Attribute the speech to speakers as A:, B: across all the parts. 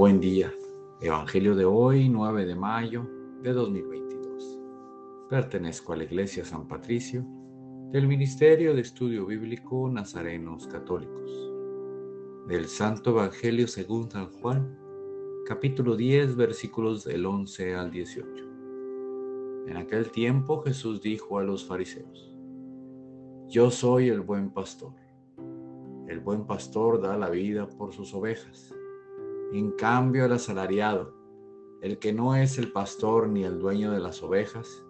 A: Buen día. Evangelio de hoy, 9 de mayo de 2022. Pertenezco a la Iglesia San Patricio del Ministerio de Estudio Bíblico Nazarenos Católicos. Del Santo Evangelio según San Juan, capítulo 10, versículos del 11 al 18. En aquel tiempo Jesús dijo a los fariseos, Yo soy el buen pastor. El buen pastor da la vida por sus ovejas. En cambio, el asalariado, el que no es el pastor ni el dueño de las ovejas,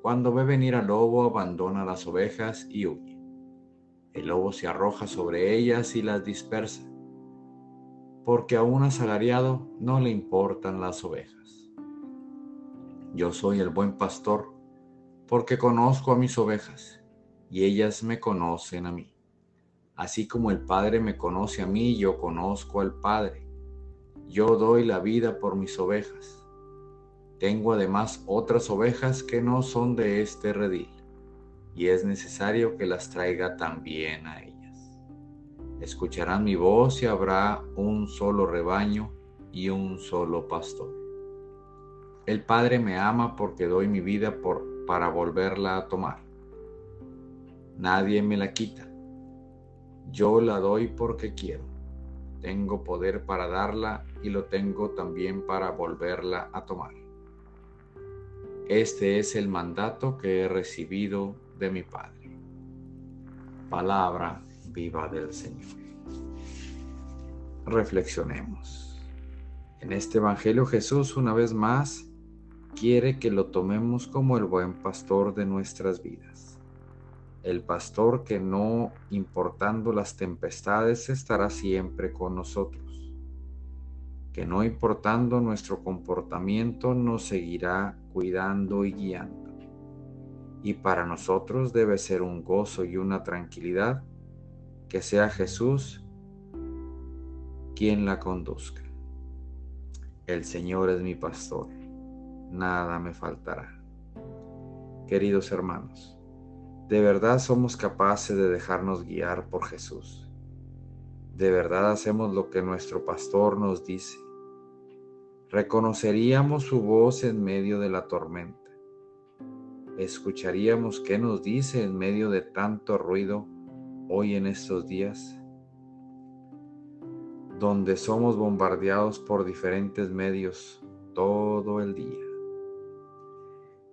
A: cuando ve venir al lobo abandona las ovejas y huye. El lobo se arroja sobre ellas y las dispersa, porque a un asalariado no le importan las ovejas. Yo soy el buen pastor, porque conozco a mis ovejas, y ellas me conocen a mí. Así como el Padre me conoce a mí, yo conozco al Padre yo doy la vida por mis ovejas. Tengo además otras ovejas que no son de este redil, y es necesario que las traiga también a ellas. Escucharán mi voz y habrá un solo rebaño y un solo pastor. El Padre me ama porque doy mi vida para volverla a tomar. Nadie me la quita. Yo la doy porque quiero. Tengo poder para darla y lo tengo también para volverla a tomar. Este es el mandato que he recibido de mi Padre. Palabra viva del Señor. Reflexionemos. En este Evangelio Jesús una vez más quiere que lo tomemos como el buen pastor de nuestras vidas el pastor que no importando las tempestades estará siempre con nosotros, que no importando nuestro comportamiento nos seguirá cuidando y guiando. Y para nosotros debe ser un gozo y una tranquilidad que sea Jesús quien la conduzca. El Señor es mi pastor, nada me faltará. Queridos hermanos, ¿De verdad somos capaces de dejarnos guiar por Jesús? ¿De verdad hacemos lo que nuestro pastor nos dice? ¿Reconoceríamos su voz en medio de la tormenta? ¿Escucharíamos qué nos dice en medio de tanto ruido hoy en estos días? Donde somos bombardeados por diferentes medios todo el día.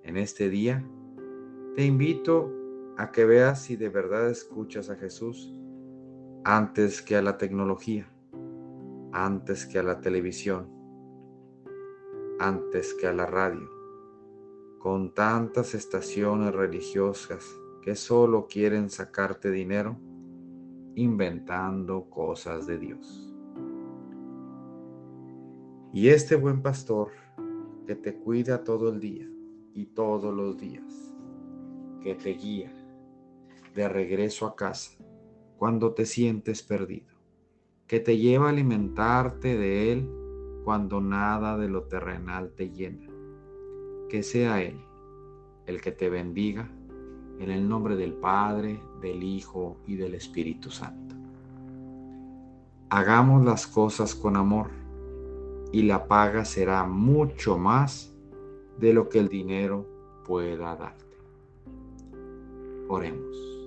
A: En este día, te invito a que veas si de verdad escuchas a Jesús antes que a la tecnología, antes que a la televisión, antes que a la radio, con tantas estaciones religiosas que solo quieren sacarte dinero inventando cosas de Dios. Y este buen pastor que te cuida todo el día y todos los días, que te guía, de regreso a casa, cuando te sientes perdido, que te lleva a alimentarte de Él cuando nada de lo terrenal te llena. Que sea Él el que te bendiga en el nombre del Padre, del Hijo y del Espíritu Santo. Hagamos las cosas con amor y la paga será mucho más de lo que el dinero pueda darte. Oremos.